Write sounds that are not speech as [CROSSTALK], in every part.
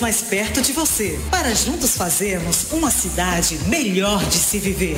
mais perto de você, para juntos fazermos uma cidade melhor de se viver.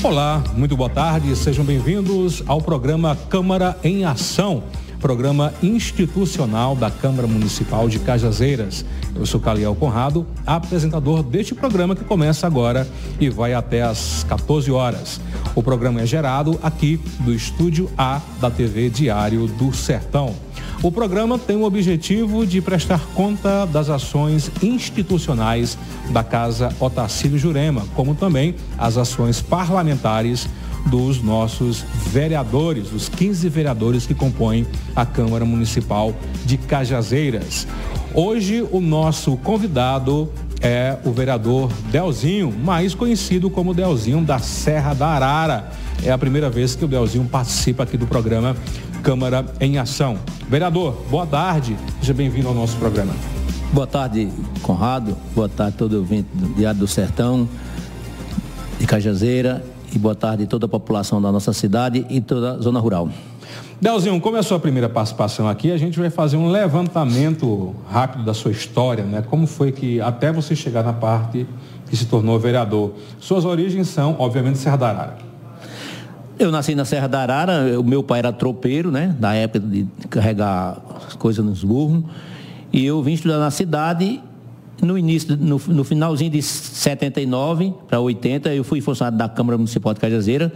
Olá, muito boa tarde, sejam bem-vindos ao programa Câmara em Ação, programa institucional da Câmara Municipal de Cajazeiras. Eu sou Caliel Conrado, apresentador deste programa que começa agora e vai até às 14 horas. O programa é gerado aqui do Estúdio A da TV Diário do Sertão. O programa tem o objetivo de prestar conta das ações institucionais da Casa Otacílio Jurema, como também as ações parlamentares dos nossos vereadores, os 15 vereadores que compõem a Câmara Municipal de Cajazeiras. Hoje o nosso convidado é o vereador Delzinho, mais conhecido como Delzinho da Serra da Arara. É a primeira vez que o Delzinho participa aqui do programa Câmara em Ação. Vereador, boa tarde, seja bem-vindo ao nosso programa. Boa tarde, Conrado. Boa tarde todo ouvinte do Diário do Sertão, de Cajazeira. E boa tarde a toda a população da nossa cidade e toda a zona rural. Delzinho, como é a sua primeira participação aqui, a gente vai fazer um levantamento rápido da sua história, né? Como foi que até você chegar na parte que se tornou vereador. Suas origens são, obviamente, Serra da Arara. Eu nasci na Serra da Arara, o meu pai era tropeiro, né? Da época de carregar as coisas nos burros. E eu vim estudar na cidade no início, no, no finalzinho de 79 para 80, eu fui funcionário da Câmara Municipal de Cajazeira,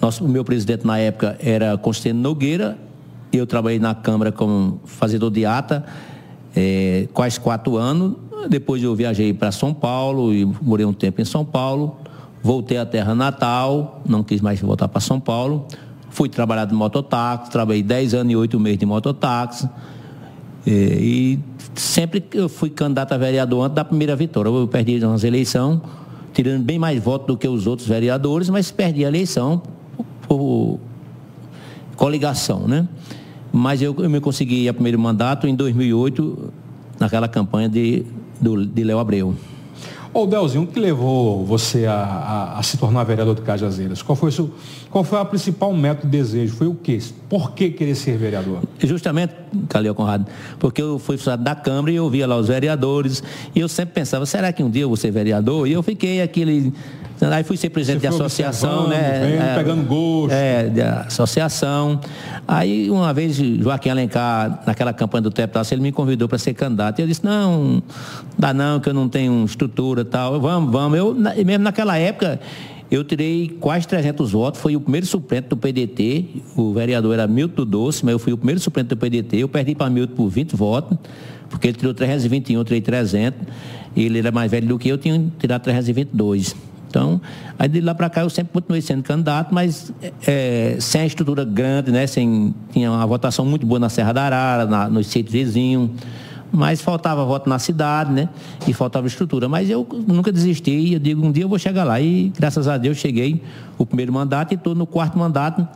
nosso, o meu presidente na época era Constantino Nogueira. Eu trabalhei na Câmara como fazedor de ata é, quase quatro anos. Depois eu viajei para São Paulo e morei um tempo em São Paulo. Voltei à terra natal, não quis mais voltar para São Paulo. Fui trabalhar de mototáxi, trabalhei 10 anos e 8 meses de mototáxi. É, e sempre eu fui candidato a vereador antes da primeira vitória. Eu perdi nas eleições tirando bem mais votos do que os outros vereadores, mas perdi a eleição por coligação, né? Mas eu, eu me consegui o primeiro mandato em 2008, naquela campanha de, do, de Léo Abreu. Ô, Delzinho, o que levou você a, a, a, se tornar vereador de Cajazeiras? Qual foi, o qual foi a principal meta e desejo? Foi o quê? Por que querer ser vereador? Justamente, Calil Conrado, porque eu fui funcionário da Câmara e eu via lá os vereadores e eu sempre pensava, será que um dia eu vou ser vereador? E eu fiquei aquele Aí fui ser presidente de associação, né? Vendo, é, pegando gosto. É, de associação. Aí, uma vez, Joaquim Alencar, naquela campanha do Teptaço, ele me convidou para ser candidato. E eu disse, não, dá não, que eu não tenho estrutura e tal. Vamos, vamos. Eu, mesmo naquela época, eu tirei quase 300 votos, fui o primeiro suplente do PDT, o vereador era Milton Doce, mas eu fui o primeiro suplente do PDT, eu perdi para Milton por 20 votos, porque ele tirou 321, eu tirei 300, e ele era mais velho do que eu, tinha tirado 322. Então, aí de lá para cá eu sempre continuei sendo candidato, mas é, sem a estrutura grande, né? Sem, tinha uma votação muito boa na Serra da Arara, na, nos sítios vizinhos, mas faltava voto na cidade, né? E faltava estrutura. Mas eu nunca desisti, eu digo, um dia eu vou chegar lá. E graças a Deus cheguei o primeiro mandato e estou no quarto mandato.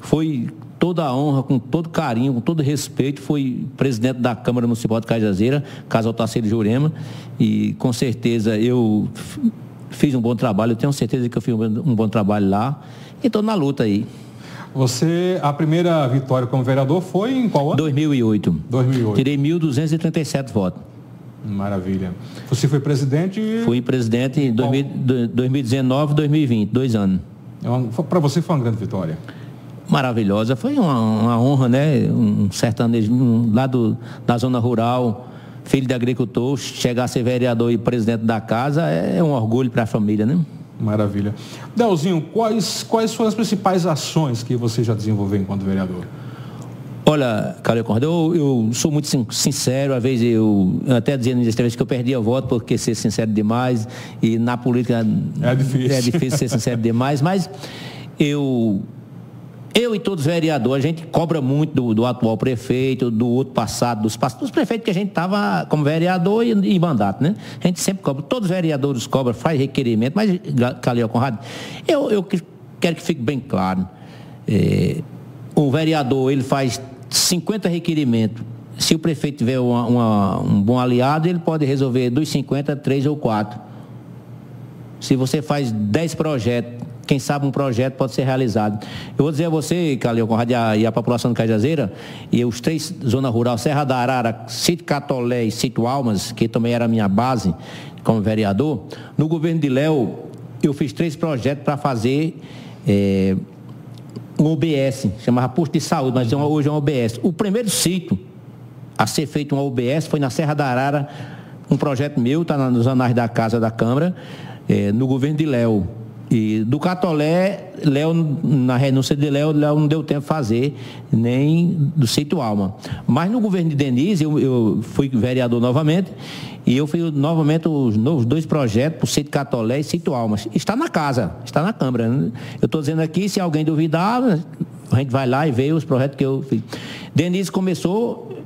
Foi toda a honra, com todo carinho, com todo respeito, foi presidente da Câmara Municipal de Cajazeira, Casal Taceiro Jurema, e com certeza eu fiz um bom trabalho, eu tenho certeza que eu fiz um bom trabalho lá e estou na luta aí. Você, a primeira vitória como vereador foi em qual ano? 2008. 2008. Tirei 1.237 votos. Maravilha. Você foi presidente? Fui presidente em 2019 2020, dois anos. É Para você foi uma grande vitória? Maravilhosa. Foi uma, uma honra, né? Um sertanejo um, lá do, da zona rural, filho de agricultor, chegar a ser vereador e presidente da casa é um orgulho para a família, né? Maravilha. Delzinho, quais, quais foram as principais ações que você já desenvolveu enquanto vereador? Olha, Carlos Corda, eu, eu, sou muito sincero, às vezes eu, eu até dizia nessa vez que eu perdia voto porque ser sincero demais e na política é difícil, é difícil ser sincero demais, mas eu eu e todos os vereadores, a gente cobra muito do, do atual prefeito, do outro passado, dos, dos prefeitos que a gente estava como vereador e em mandato, né? A gente sempre cobra, todos os vereadores cobram, faz requerimento, mas, Calil Conrado, eu, eu quero que fique bem claro. É, o vereador, ele faz 50 requerimentos. Se o prefeito tiver uma, uma, um bom aliado, ele pode resolver dos 50, três ou quatro. Se você faz 10 projetos quem sabe um projeto pode ser realizado. Eu vou dizer a você, Calil Conrado, e a, população de Cajazeira, e os três zonas rural, Serra da Arara, Sítio Catolé e Sítio Almas, que também era a minha base como vereador, no governo de Léo, eu fiz três projetos para fazer é, um OBS, chamava posto de saúde, mas hoje é um OBS. O primeiro sítio a ser feito um OBS foi na Serra da Arara, um projeto meu, está nos anais da Casa da Câmara, é, no governo de Léo. E do Catolé, Léo, na renúncia de Léo, Léo não deu tempo de fazer, nem do sítio Alma. Mas no governo de Denise, eu, eu fui vereador novamente, e eu fiz novamente os novos dois projetos o sítio Catolé e sítio Alma. Está na casa, está na Câmara. Né? Eu estou dizendo aqui, se alguém duvidar, a gente vai lá e vê os projetos que eu fiz. Denise começou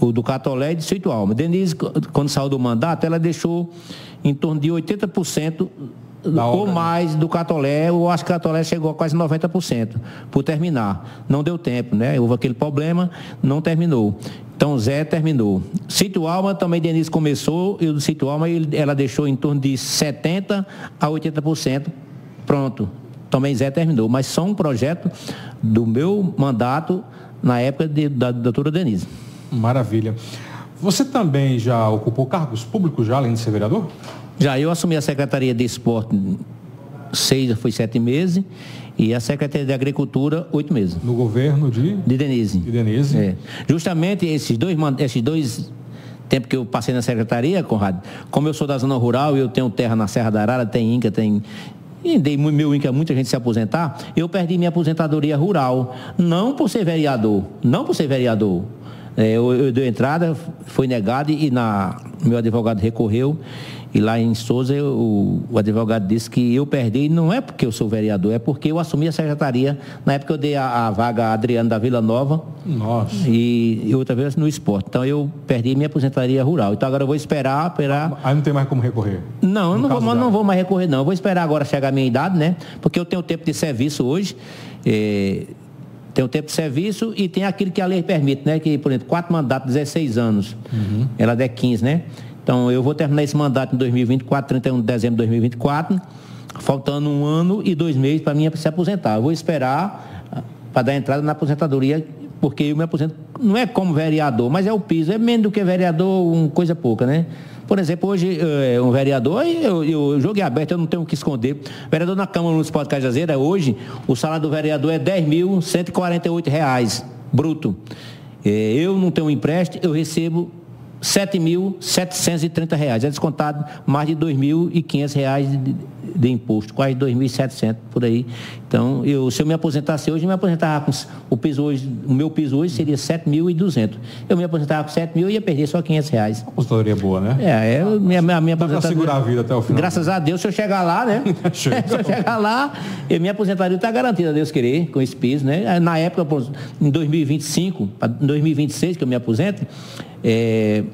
o do Catolé e do sítio Alma. Denise, quando saiu do mandato, ela deixou em torno de 80% ou né? mais do Catolé, eu acho que o Catolé chegou a quase 90% por terminar. Não deu tempo, né? Houve aquele problema, não terminou. Então Zé terminou. Sítio Alma também Denise começou e o do Sítio Alma ela deixou em torno de 70 a 80%. Pronto. Também Zé terminou, mas só um projeto do meu mandato na época de, da doutora Denise. Maravilha. Você também já ocupou cargos públicos já, além de ser vereador? Já, eu assumi a Secretaria de Esporte seis, foi sete meses, e a Secretaria de Agricultura, oito meses. No governo de? De Denise. De Denise. É. Justamente esses dois, esses dois tempos que eu passei na Secretaria, Conrado, como eu sou da zona rural e eu tenho terra na Serra da Arara, tem Inca, tem e dei meu Inca muita gente se aposentar, eu perdi minha aposentadoria rural. Não por ser vereador, não por ser vereador. É, eu, eu dei entrada, foi negado e na, meu advogado recorreu e lá em Souza, eu, o advogado disse que eu perdi, não é porque eu sou vereador, é porque eu assumi a secretaria. Na época eu dei a, a vaga a Adriano da Vila Nova. Nossa. E, e, outra vez no esporte. Então eu perdi minha aposentadoria rural. Então agora eu vou esperar, esperar. Aí não tem mais como recorrer? Não, eu não vou, não vou mais recorrer, não. Eu vou esperar agora chegar a minha idade, né? Porque eu tenho tempo de serviço hoje. É, tem o tempo de serviço e tem aquilo que a lei permite, né? Que, por exemplo, quatro mandatos, 16 anos. Uhum. Ela der 15, né? Então, eu vou terminar esse mandato em 2024, 31 de dezembro de 2024, faltando um ano e dois meses para mim se aposentar. Eu vou esperar ah, para dar entrada na aposentadoria, porque eu me aposento, não é como vereador, mas é o piso, é menos do que vereador, uma coisa pouca, né? Por exemplo, hoje, é, um vereador, eu, eu, joguei aberto, eu não tenho o que esconder. Vereador na Câmara Municipal de Cajazeira, hoje, o salário do vereador é R$ 10.148, bruto. É, eu não tenho um empréstimo, eu recebo R$ 7.730. É descontado mais de R$ 2.500 de, imposto, quase R$ 2.700 por aí. Então, eu, se eu me aposentasse hoje, eu me aposentava com o piso hoje, o meu piso hoje seria R$ 7.200. Eu me aposentava com R$ 7.000 e ia perder só 500 reais. Aposentadoria boa, né? É, é minha, minha, minha Dá segurar a vida até o final. Graças a Deus, se eu chegar lá, né? [LAUGHS] se eu chegar lá, eu, minha aposentadoria está garantida, Deus querer, com esse piso, né? Na época, em 2025, em 2026, que eu me aposento, é,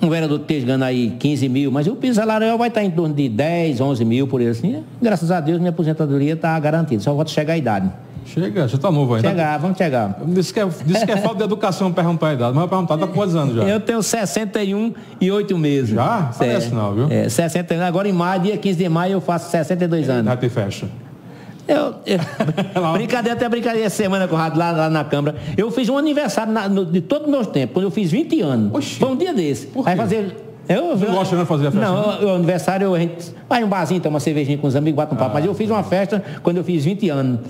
um vereador esteja ganhando aí 15 mil, mas o piso salarial vai estar em torno de 10, 11 mil, por aí assim. Graças a Deus, minha aposentadoria está garantida, só volta chegar a idade. Chega, já está novo ainda. Chegar, vamos chegar. Disse que é, disse que é falta de educação perguntar a idade, mas eu perguntar, está quantos anos já? Eu tenho 61 e 8 meses. Já? Parece é, não, viu? É, 61, agora em maio, dia 15 de maio, eu faço 62 anos. Happy fecha. Eu, eu, [LAUGHS] brincadeira até brincadeira semana com o rádio lá, lá na Câmara. Eu fiz um aniversário na, no, de todos os meus tempos, quando eu fiz 20 anos. Oxi. Foi um dia desse. Por quê? Aí fazer. Eu, não gosta de fazer a festa? Não, o aniversário a gente vai um barzinho, toma uma cervejinha com os amigos, bate um papo. Ah, mas eu fiz uma festa quando eu fiz 20 anos.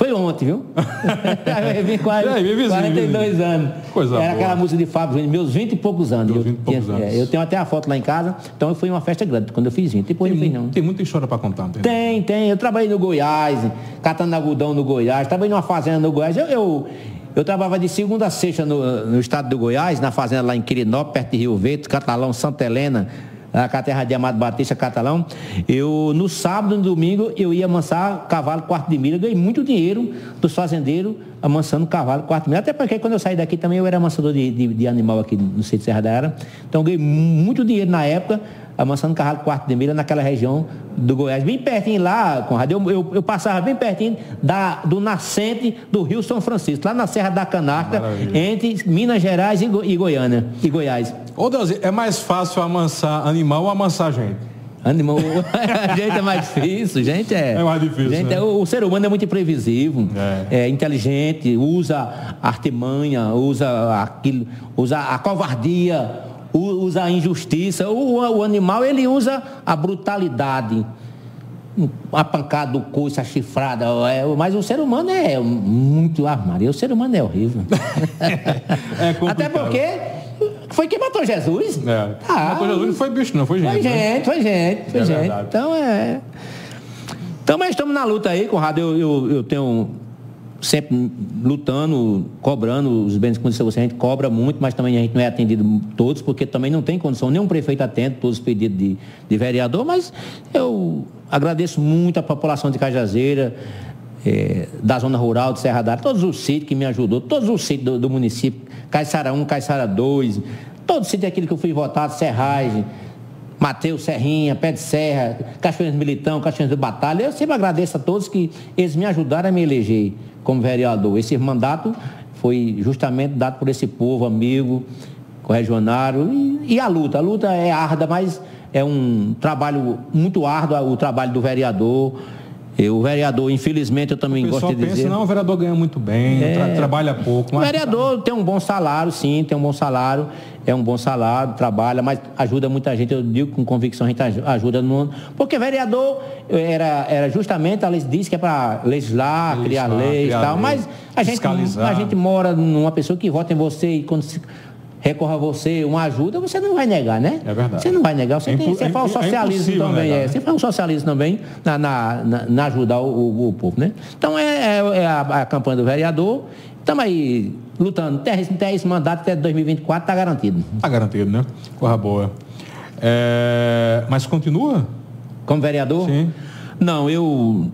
Foi ontem, viu? [LAUGHS] [LAUGHS] eu vim quase aí, vizinho, 42 vizinho. anos. Coisa Era boa. aquela música de Fábio, meus 20 e poucos anos. Meus 20 e poucos eu, anos. É, eu tenho até a foto lá em casa, então foi uma festa grande, quando eu fiz 20. Depois tem, não fiz não. Tem muita história para contar, não tem? Tem, tem. Eu trabalhei no Goiás, catando algodão no Goiás, trabalhei numa fazenda no Goiás. Eu, eu, eu trabalhava de segunda a sexta no, no estado do Goiás, na fazenda lá em Quirinópolis, perto de Rio Verde, Catalão, Santa Helena, com a terra de Amado Batista Catalão, eu no sábado e no domingo eu ia amansar cavalo quarto de milha, ganhei muito dinheiro dos fazendeiros amansando cavalo quarto de milha, até porque quando eu saí daqui também eu era amansador de, de, de animal aqui no sítio Serra da Era, então ganhei muito dinheiro na época amansando cavalo quarto de milha naquela região do Goiás, bem pertinho lá, Conrado, eu, eu, eu passava bem pertinho da, do nascente do Rio São Francisco, lá na Serra da Canastra, entre Minas Gerais e, Go, e Goiânia, e Goiás. Ô Deus, é mais fácil amansar animal ou amansar gente? Animal, [LAUGHS] a gente é mais difícil, gente é. É mais difícil. Gente né? é, o, o ser humano é muito imprevisível, É. é. inteligente, usa artimanha, usa aquilo, usa a covardia, usa a injustiça. O, o animal ele usa a brutalidade, a pancada do coice, a chifrada. é, mas o ser humano é muito armário. O ser humano é horrível. [LAUGHS] É. [LAUGHS] Até porque foi quem matou Jesus. É. Ah, Matou Jesus não foi bicho, não, foi gente. foi né? gente, foi gente, foi É gente. verdade. Então é. Então, mas estamos na luta aí, Conrado. Eu, eu, eu tenho sempre lutando, cobrando os bens disse você, a gente cobra muito, mas também a gente não é atendido todos, porque também não tem condição, nenhum prefeito atende todos os pedidos de, de vereador, mas eu agradeço muito a população de Cajazeira, eh, da zona rural de Serra d'Água, todos os sítios que me ajudou, todos os sítios do, do município, Caiçara 1, Caiçara 2, todos os sítios daquele que eu fui votado, Serragem, Mateus Serrinha, Pé de Serra, Cachoeiras Militão, Cachoeiras do Batalha. Eu sempre agradeço a todos que eles me ajudaram a me eleger como vereador. Esse mandato foi justamente dado por esse povo amigo, corregionário. E, e a luta. A luta é árdua, mas é um trabalho muito árduo o trabalho do vereador. E o vereador, infelizmente, eu também gosto de pensa, dizer. não, o vereador ganha muito bem, É. tra- trabalha pouco. O vereador tem um bom salário, sim, tem um bom salário, é um bom salário, trabalha, mas ajuda muita gente, eu digo com convicção, a gente aj- ajuda no. Porque vereador era, era justamente, a lei diz que é para legislar, criar Legislar, leis e criar tal, lei, mas a gente, a gente mora numa pessoa que vota em você e quando se recorre a você uma ajuda, você não vai negar, né? É verdade. Você não vai negar, você, É tem, você é faz é socialismo impossível também, negar, é. né? Você faz um socialismo também na, na, na- na ajudar o, o- o povo, né? Então é, é- é a, a campanha do vereador. Estamos aí lutando. Até, esse- até esse mandato, até 2024, está garantido. Tá garantido, né? Corra boa. É, Mas continua? Como vereador? Sim. Não, eu,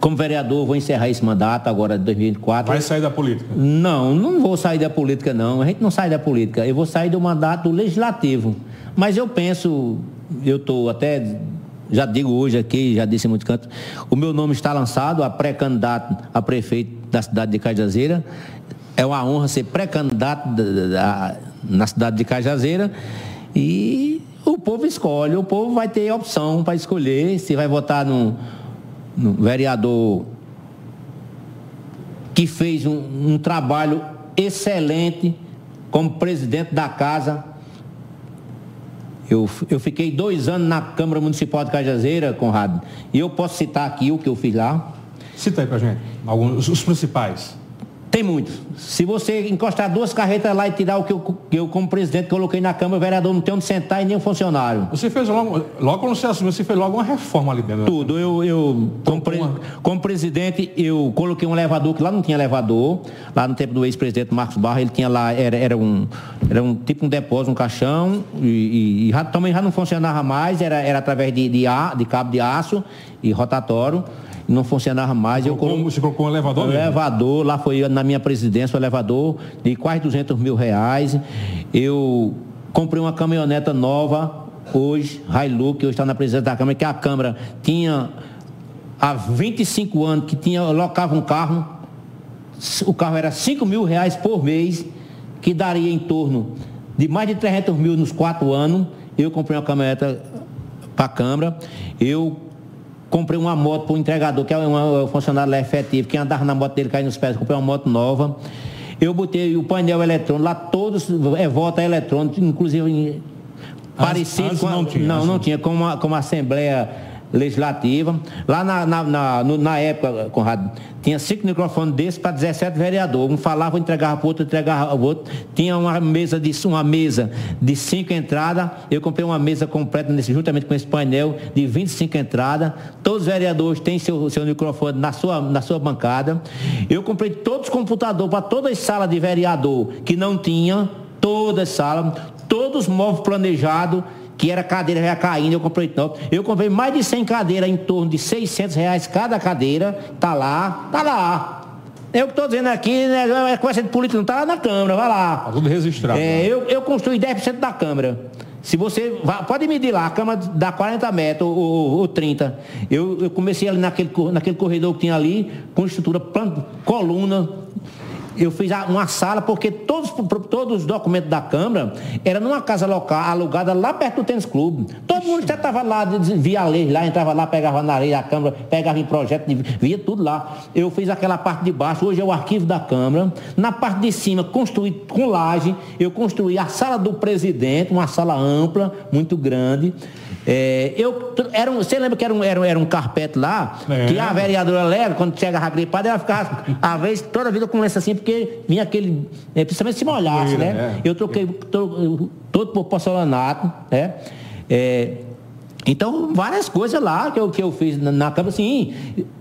como vereador, vou encerrar esse mandato agora de 2024. Vai sair da política. Não, não vou sair da política, não. A gente não sai da política. Eu vou sair do mandato legislativo. Mas eu penso, eu estou até, já digo hoje aqui, já disse em muito canto, o meu nome está lançado a pré-candidato a prefeito da cidade de Cajazeira. É uma honra ser pré-candidato da- da- da- na cidade de Cajazeira. E o povo escolhe, o povo vai ter opção para escolher se vai votar no vereador que fez um, um trabalho excelente como presidente da casa. Eu, eu fiquei dois anos na Câmara Municipal de Cajazeira, Conrado, e eu posso citar aqui o que eu fiz lá. Cita aí pra gente. Alguns, os principais. Tem muitos. Se você encostar duas carretas lá e tirar o que eu, que eu como presidente, coloquei na Câmara, o vereador não tem onde sentar e nem um funcionário. Você fez logo, logo quando você assumiu, você fez logo uma reforma ali dentro. né? Tudo. Eu, eu como, pre- como presidente, eu coloquei um elevador, que lá não tinha elevador. Lá no tempo do ex-presidente Marcos Barra, ele tinha lá, era, era, um, era um tipo um depósito, um caixão, e, e- e já, também já não funcionava mais, era, era através de, de, a- de cabo de aço e rotatório, não funcionava mais. Eu Colocou- coloquei você colocou um elevador mesmo? elevador, lá foi na minha presidência, o elevador de quase 200 mil reais. Eu comprei uma caminhoneta nova, hoje, Hilux, que hoje está na presidência da Câmara, que a Câmara tinha há 25 anos que tinha, locava um carro, o carro era 5 mil reais por mês, que daria em torno de mais de 300 mil nos quatro anos. Eu comprei uma caminhoneta para a Câmara. Eu comprei uma moto para o entregador, que é um funcionário lá efetivo. Quem andava na moto dele caiu nos pés, comprei uma moto nova. Eu botei o painel eletrônico, lá todos é volta eletrônico, inclusive parecido antes com a, não tinha, não não. tinha, como a, como a Assembleia Legislativa. Lá na, na, na, na época, Conrado, tinha cinco microfones desses para 17 vereadores. Um falava, entregava para o outro, entregava para o outro. Tinha uma mesa de, uma mesa de cinco entradas. Eu comprei uma mesa completa, nesse, juntamente com esse painel, de 25 entradas. Todos os vereadores têm seu, seu microfone na sua, na sua bancada. Eu comprei todos os computadores para todas as salas de vereador que não tinha, todas as salas, todos os móveis planejados que era cadeira já caindo, eu comprei não. Eu comprei mais de 100 cadeiras, em torno de 600 reais cada cadeira, tá lá, tá lá. Eu que estou dizendo aqui, né, a conversa de política não tá lá na Câmara, vai lá. Tá tudo registrado. É, eu, eu construí 10% da Câmara. Se você. pode medir lá, a Câmara dá 40 metros ou, ou- ou 30. Eu, eu comecei ali naquele, naquele corredor que tinha ali, com estrutura, plan- coluna. Eu fiz uma sala, porque todos, todos os documentos da Câmara eram numa casa local, alugada lá perto do tênis clube. Todo mundo já estava lá, via lei lá, entrava lá, pegava na areia da Câmara, pegava em projeto, via tudo lá. Eu fiz aquela parte de baixo, hoje é o arquivo da Câmara. Na parte de cima, construí com laje, eu construí a sala do presidente, uma sala ampla, muito grande. É, eu, era um, você lembra que era um, era, era um carpete lá, é. que a vereadora Lega, quando chegava gripada, ela ficava, às vezes, toda a vida começa assim, porque vinha aquele, é, principalmente se molhasse, né? É. Eu troquei todo, todo por porcelanato, né? É, então, várias coisas lá que eu, que eu fiz na, na Câmara, assim,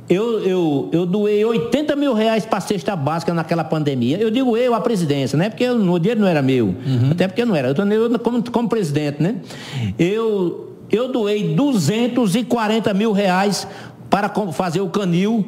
eu, eu, eu doei 80 mil reais para a cesta básica naquela pandemia. Eu digo eu, a presidência, né? Porque o dinheiro não era meu. Uhum. Até porque não era. Eu estou como, como presidente, né? Eu eu doei 240 mil reais para fazer o canil.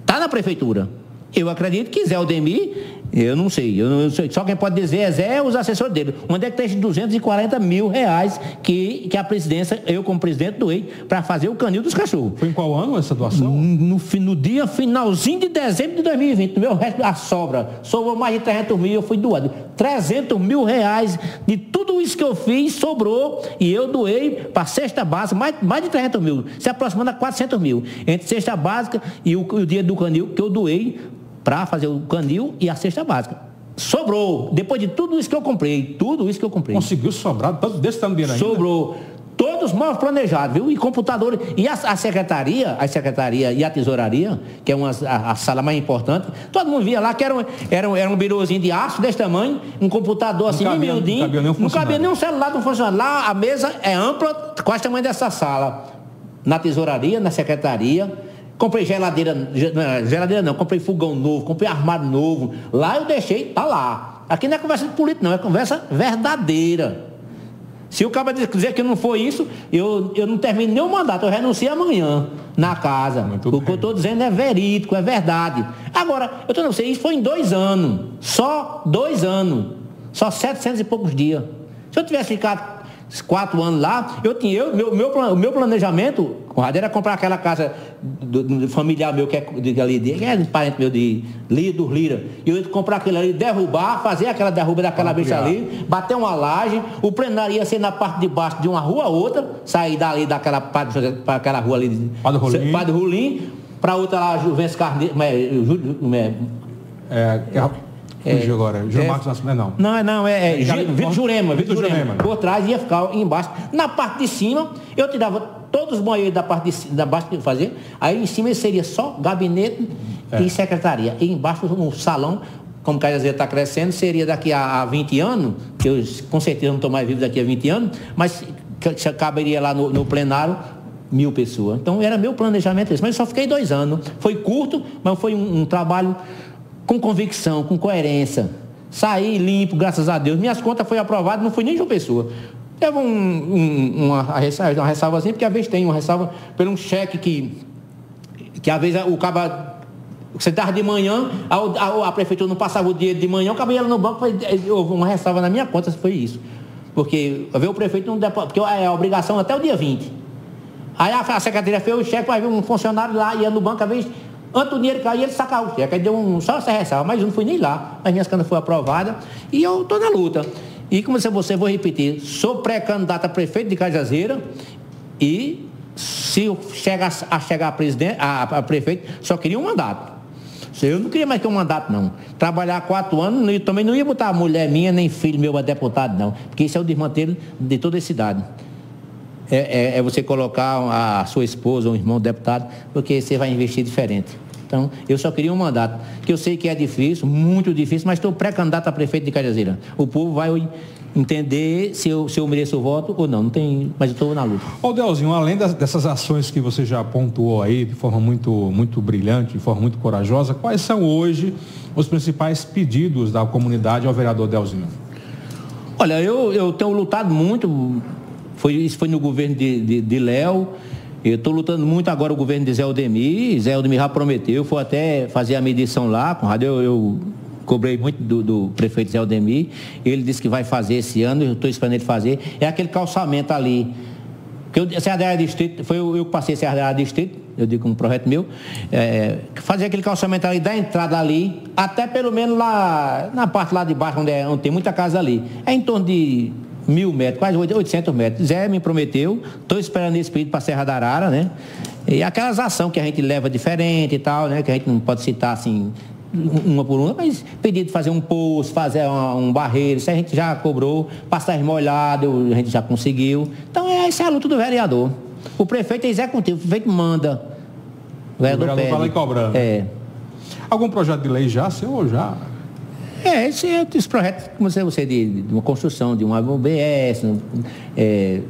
Está na prefeitura. Eu acredito que Zé Aldemir eu não sei, eu não sei. Só quem pode dizer é Zé os assessores dele. Onde é que tem esses 240 mil reais que, que a presidência, eu como presidente, doei para fazer o canil dos cachorros? Foi em qual ano essa doação? No, no, no dia finalzinho de dezembro de 2020. No meu resto da sobra, sobrou mais de 300 mil, eu fui doado. 300 mil reais de tudo isso que eu fiz, sobrou e eu doei para cesta básica, mais, mais de 300 mil, se aproximando a 400 mil. Entre cesta básica e o, o dia do canil que eu doei para fazer o canil e a cesta básica. Sobrou. Depois de tudo isso que eu comprei, tudo isso que eu comprei. Conseguiu sobrar tanto desse tamanho ainda? Sobrou. Todos mal planejados, viu? E computadores. E a, a, secretaria, a secretaria e a tesouraria, que é uma, a, a, sala mais importante, todo mundo via lá que era um, era um, era um de aço desse tamanho, um computador assim, cabia, miudinho. Não cabia, nem um não cabia nem um celular, não funcionava. Lá a mesa é ampla, quase o tamanho dessa sala. Na tesouraria, na secretaria, Comprei geladeira, geladeira não, comprei fogão novo, comprei armário novo. Lá eu deixei, tá lá. Aqui não é conversa de político, não, é conversa verdadeira. Se o cara dizer que não foi isso, eu, eu não termino nenhum mandato, eu renuncio amanhã na casa. Muito o bem. que eu estou dizendo é verídico, é verdade. Agora, eu estou não sei, isso foi em dois anos. Só dois anos. Só 700 e poucos dias. Se eu tivesse ficado quatro anos lá, eu tinha, eu, meu, meu, o meu planejamento, Conrado, era comprar aquela casa do, do familiar meu, que é de, ali, de, é parente meu de Lira. E eu ia comprar aquilo ali, derrubar, fazer aquela derruba daquela bicha ali, bater uma laje, o plenário ia ser na parte de baixo de uma rua a outra, sair dali daquela parte para aquela rua ali, Padre Rolim. Para outra lá, Juventus Carneiro, é, é, é é, agora. João é, Marcos Nascimento, não. Não, não, é, é, é Vitor Jurema, Vitor Jurema. Jurema. Por trás ia ficar embaixo. Na parte de cima, eu tirava todos os banheiros da parte de, da baixo que eu fazia. Aí em cima seria só gabinete é. e secretaria. E embaixo um salão, como o Caiazeira está crescendo, seria daqui a, a 20 anos, que eu com certeza não estou mais vivo daqui a 20 anos, mas caberia lá no, no plenário mil pessoas. Então era meu planejamento esse. Mas eu só fiquei dois anos. Foi curto, mas foi um, um trabalho com convicção, com coerência. Saí limpo, graças a Deus. Minhas contas foram aprovadas, não fui nem de uma pessoa. Teve um, um, uma, uma ressalva assim, porque às vezes tem uma ressalva por um cheque que, que às vezes o caba. Você estava de manhã, a, a, a, prefeitura não passava o dinheiro de manhã, o cabo ia no banco, foi, houve uma ressalva na minha conta, foi isso. Porque ver o prefeito não deposita, porque é a obrigação até o dia 20. Aí a, a secretaria fez o cheque, ver um funcionário lá, ia no banco, às vezes Antes o dinheiro cair, ele sacava o cheque. Aí deu um, só essa ressalva, mas eu não fui nem lá. As minhas canas foram aprovadas e eu estou na luta. E como você, você vou repetir, sou pré-candidato a prefeito de Cajazeira e se eu chegar a chegar a presidente, a, a prefeito, só queria um mandato. Eu não queria mais que um mandato, não. Trabalhar quatro anos, eu também não ia botar mulher minha, nem filho meu a deputado, não. Porque isso é o desmantelo de toda a cidade é, é, é, você colocar a sua esposa ou um irmão deputado, porque você vai investir diferente. Então, eu só queria um mandato, que eu sei que é difícil, muito difícil, mas estou pré-candidato a prefeito de Cajazeira. O povo vai entender se eu, se eu mereço o voto ou não, não tem, mas eu estou na luta. Ô Delzinho, além das, dessas ações que você já pontuou aí de forma muito, muito brilhante, de forma muito corajosa, quais são hoje os principais pedidos da comunidade ao vereador Delzinho? Olha, eu, eu tenho lutado muito foi, isso foi no governo de, de, de Léo. Eu estou lutando muito agora o governo de Zé Aldemir. Zé Aldemir já prometeu, foi até fazer a medição lá. Conrado, eu, eu cobrei muito do, do, prefeito Zé Aldemir. Ele disse que vai fazer esse ano, eu estou esperando ele fazer. É aquele calçamento ali Porque a Serra Distrito, foi eu que passei Serra Distrito, eu digo um projeto meu, é, fazer aquele calçamento ali da entrada ali, até pelo menos lá, na parte lá de baixo, onde, é, onde tem muita casa ali. É em torno de mil metros, quase 800 metros. Zé me prometeu, estou esperando esse pedido para a Serra da Arara, né? E aquelas ações que a gente leva diferente e tal, né? Que a gente não pode citar assim, uma por uma, mas pedido de fazer um poço, fazer uma, um barreiro, isso a gente já cobrou, passar molhado, a gente já conseguiu. Então é, essa é a luta do vereador. O prefeito é executivo, o prefeito manda. O vereador, o vereador vai lá e cobrando. É. Algum projeto de lei já, senhor, já? É, esse, esse projeto, como você, você de, de uma construção de um ABS, é,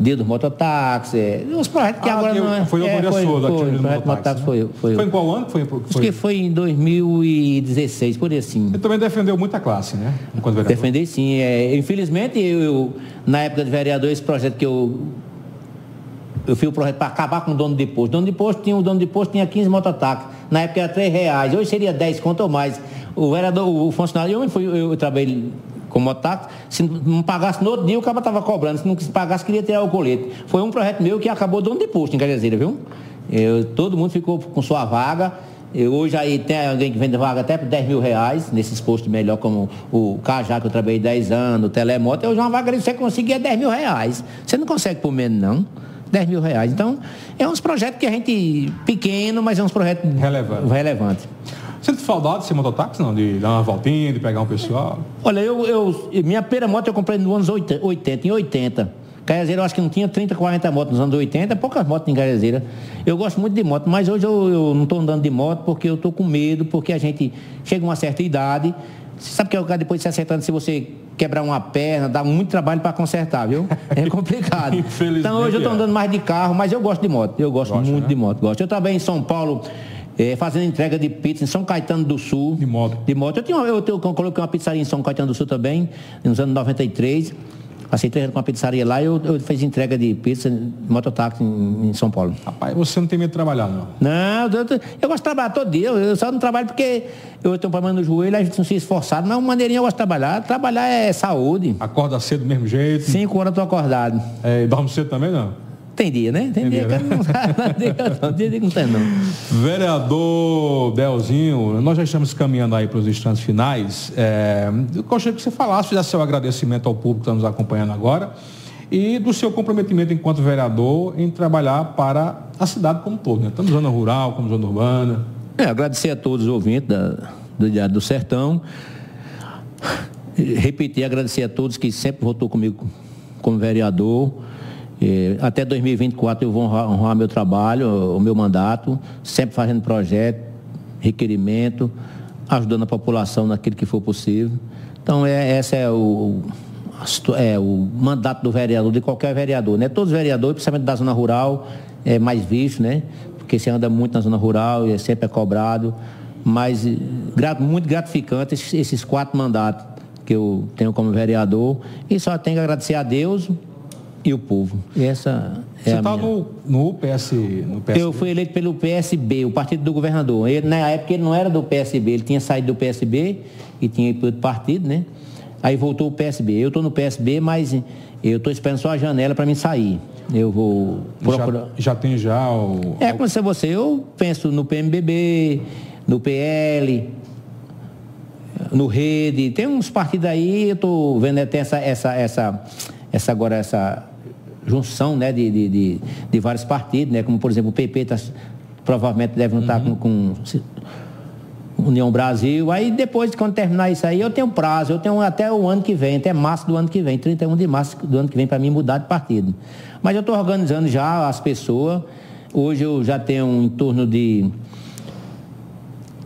dia dos mototáxis, é, os projetos que ah, agora que não é. Foi a é, foi, sua, foi, foi, projeto mototáxi, né? foi, foi, foi em qual ano? Foi, foi... Acho que foi em 2016, por assim. Você também defendeu muita classe, né? Enquanto vereador. Defendi sim. É, infelizmente, eu, eu, na época de vereador, esse projeto que eu. Eu fiz o projeto para acabar com o dono de posto. O dono de posto tinha, o dono de posto tinha 15 mototáxis. Na época era 3 reais. Hoje seria 10 quanto ou mais. O vereador, o funcionário, eu, fui, eu, trabalhei como mototáxi, se não pagasse no outro dia, o cara estava cobrando. Se não pagasse, queria tirar o colete. Foi um projeto meu que acabou dono de posto em Cajazeira, viu? Eu, todo mundo ficou com sua vaga. Eu, hoje aí tem alguém que vende vaga até por 10 mil reais, nesses postos melhor, como o Cajá, que eu trabalhei 10 anos, o Telemoto, hoje uma vaga que você conseguia 10 mil reais. Você não consegue por menos, não. 10 mil reais. Então, é uns projetos que a gente, pequeno, mas é uns projetos relevantes. Relevante. Sente saudade de ser mototáxi, não? De dar uma voltinha, de pegar um pessoal? Olha, eu, eu minha primeira moto eu comprei nos anos 80, em 80. Caiazeira eu acho que não tinha 30, 40 motos nos anos 80, poucas motos em Caiazeira. Eu gosto muito de moto, mas hoje eu, eu não estou andando de moto porque eu estou com medo, porque a gente chega a uma certa idade. Você sabe que é o cara depois de se acertando, se você quebrar uma perna, dá muito trabalho para consertar, viu? É [LAUGHS] complicado. então hoje eu estou é. andando mais de carro, mas eu gosto de moto. Eu gosto Gosta, muito né? de moto. Gosto. Eu trabalhei em São Paulo é, fazendo entrega de pizza em São Caetano do Sul. De moto. De moto. Eu, tinha, eu, eu, coloquei uma pizzaria em São Caetano do Sul também, nos anos 93. Passei três anos com uma pizzaria lá e eu, eu fiz entrega de pizza, mototáxi em, em, São Paulo. Rapaz, você não tem medo de trabalhar, não? Não, eu, eu, eu gosto de trabalhar todo dia. Eu só não trabalho porque eu tenho um problema no joelho, a gente não se esforçado. Mas uma maneirinha eu gosto de trabalhar. Trabalhar é saúde. Acorda cedo do mesmo jeito? Cinco horas eu tô acordado. É, e dorme cedo também, não? Tem dia, né? Tem, tem dia, dia que né? não, tem dia que não tem, não. Vereador Delzinho, nós já estamos caminhando aí para os instantes finais. É, eu gostaria que você falasse, fizesse seu agradecimento ao público que está nos acompanhando agora e do seu comprometimento enquanto vereador em trabalhar para a cidade como um todo, né? tanto zona rural como zona urbana. É, agradecer a todos os ouvintes da, do Diário do Sertão. Repetir, agradecer a todos que sempre votou comigo como vereador. Até 2024 eu vou honrar, meu trabalho, o meu mandato, sempre fazendo projeto, requerimento, ajudando a população naquilo que for possível. Então, é, esse é o, é o mandato do vereador, de qualquer vereador. Né? Todos os vereadores, principalmente da zona rural, é mais visto, né? Porque você anda muito na zona rural e é sempre é cobrado. Mas muito gratificante esses quatro mandatos que eu tenho como vereador. E só tenho que agradecer a Deus e o povo. E essa é Você está no, no, PS, no PSB? Eu fui eleito pelo PSB, o partido do governador. Ele, na época ele não era do PSB, ele tinha saído do PSB e tinha ido para outro partido, né? Aí voltou o PSB. Eu estou no PSB, mas eu estou esperando só a janela para mim sair. Eu vou procurar. Já, já tem já o. É, como se você, eu penso no PMBB, no PL, no Rede. Tem uns partidos aí, eu estou vendo até essa, essa, essa, essa agora essa junção né, de, de, de, de, vários partidos, né, como por exemplo o PP tá, provavelmente deve não estar uhum. com, com União Brasil. Aí depois, quando terminar isso aí, eu tenho prazo, eu tenho até o ano que vem, até março do ano que vem, 31 de março do ano que vem, para mim mudar de partido. Mas eu estou organizando já as pessoas. Hoje eu já tenho em torno de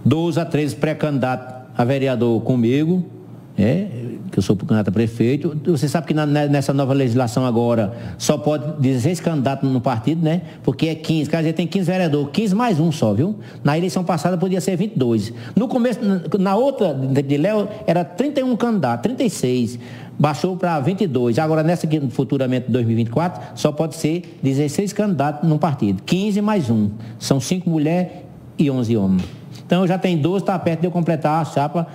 12 a 13 pré-candidatos a vereador comigo. É, que eu sou candidato a prefeito. Você sabe que na, nessa nova legislação agora só pode 16 candidatos no partido, né? Porque é 15, quer dizer, tem 15 vereadores, 15 mais um só, viu? Na eleição passada podia ser 22. No começo, na outra de Léo, era 31 candidatos, 36. Baixou para 22. Agora, nessa aqui, futuramente, 2024, só pode ser 16 candidatos num partido. 15 mais um. São 5 mulheres e 11 homens. Então já tem 12, está perto de eu completar a chapa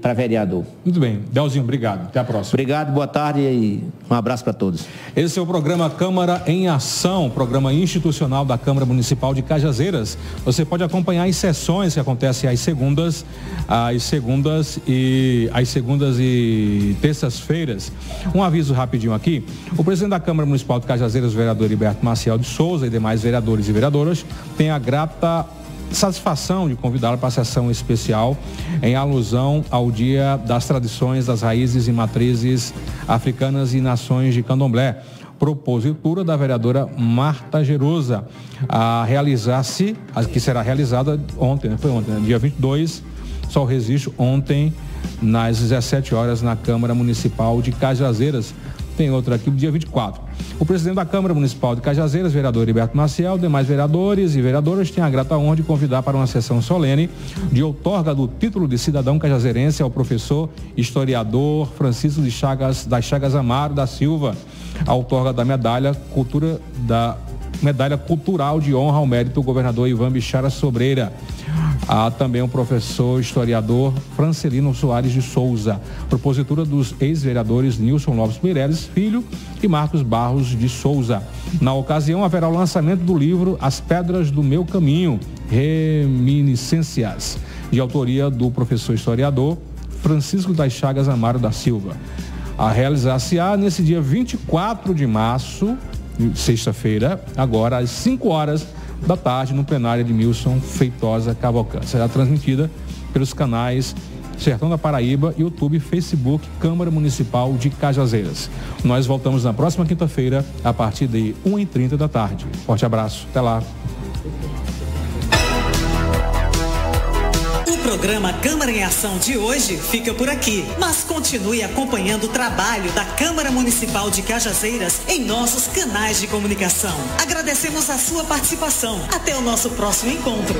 para vereador. Muito bem. Delzinho, obrigado. Até a próxima. Obrigado, boa tarde e um abraço para todos. Esse é o programa Câmara em Ação, programa institucional da Câmara Municipal de Cajazeiras. Você pode acompanhar as sessões que acontecem às segundas, às segundas e às segundas e terças-feiras. Um aviso rapidinho aqui. O presidente da Câmara Municipal de Cajazeiras, o vereador Heriberto Marcial de Souza e demais vereadores e vereadoras, tem a grata satisfação de convidá-la para a sessão especial em alusão ao Dia das Tradições das Raízes e Matrizes Africanas e Nações de Candomblé propositura da vereadora Marta Gerosa a realizar-se, que será realizada ontem, né? foi ontem, né? dia 22, só registro ontem, nas 17 horas, na Câmara Municipal de Cajazeiras. Tem outra aqui, dia 24. O presidente da Câmara Municipal de Cajazeiras, vereador Heriberto Maciel, demais vereadores e vereadoras têm a grata honra de convidar para uma sessão solene de outorga do título de cidadão cajazeirense ao professor historiador Francisco de Chagas, das Chagas Amaro da Silva, a outorga da medalha Cultura da Medalha Cultural de Honra ao Mérito governador Ivan Bichara Sobreira. Há também o professor historiador Francelino Soares de Souza, propositura dos ex-vereadores Nilson Lopes Meireles Filho e Marcos Barros de Souza. Na ocasião, haverá o lançamento do livro As Pedras do Meu Caminho, Reminiscências, de autoria do professor historiador Francisco das Chagas Amaro da Silva. A realizar-se-á nesse dia 24 de março, sexta-feira, agora às 5 horas da tarde, no plenário de Milson Feitosa Cavalcante. Será transmitida pelos canais Sertão da Paraíba, YouTube, Facebook, Câmara Municipal de Cajazeiras. Nós voltamos na próxima quinta-feira, a partir de 1h30 da tarde. Forte abraço, até lá. Programa Câmara em Ação de hoje fica por aqui, mas continue acompanhando o trabalho da Câmara Municipal de Cajazeiras em nossos canais de comunicação. Agradecemos a sua participação. Até o nosso próximo encontro.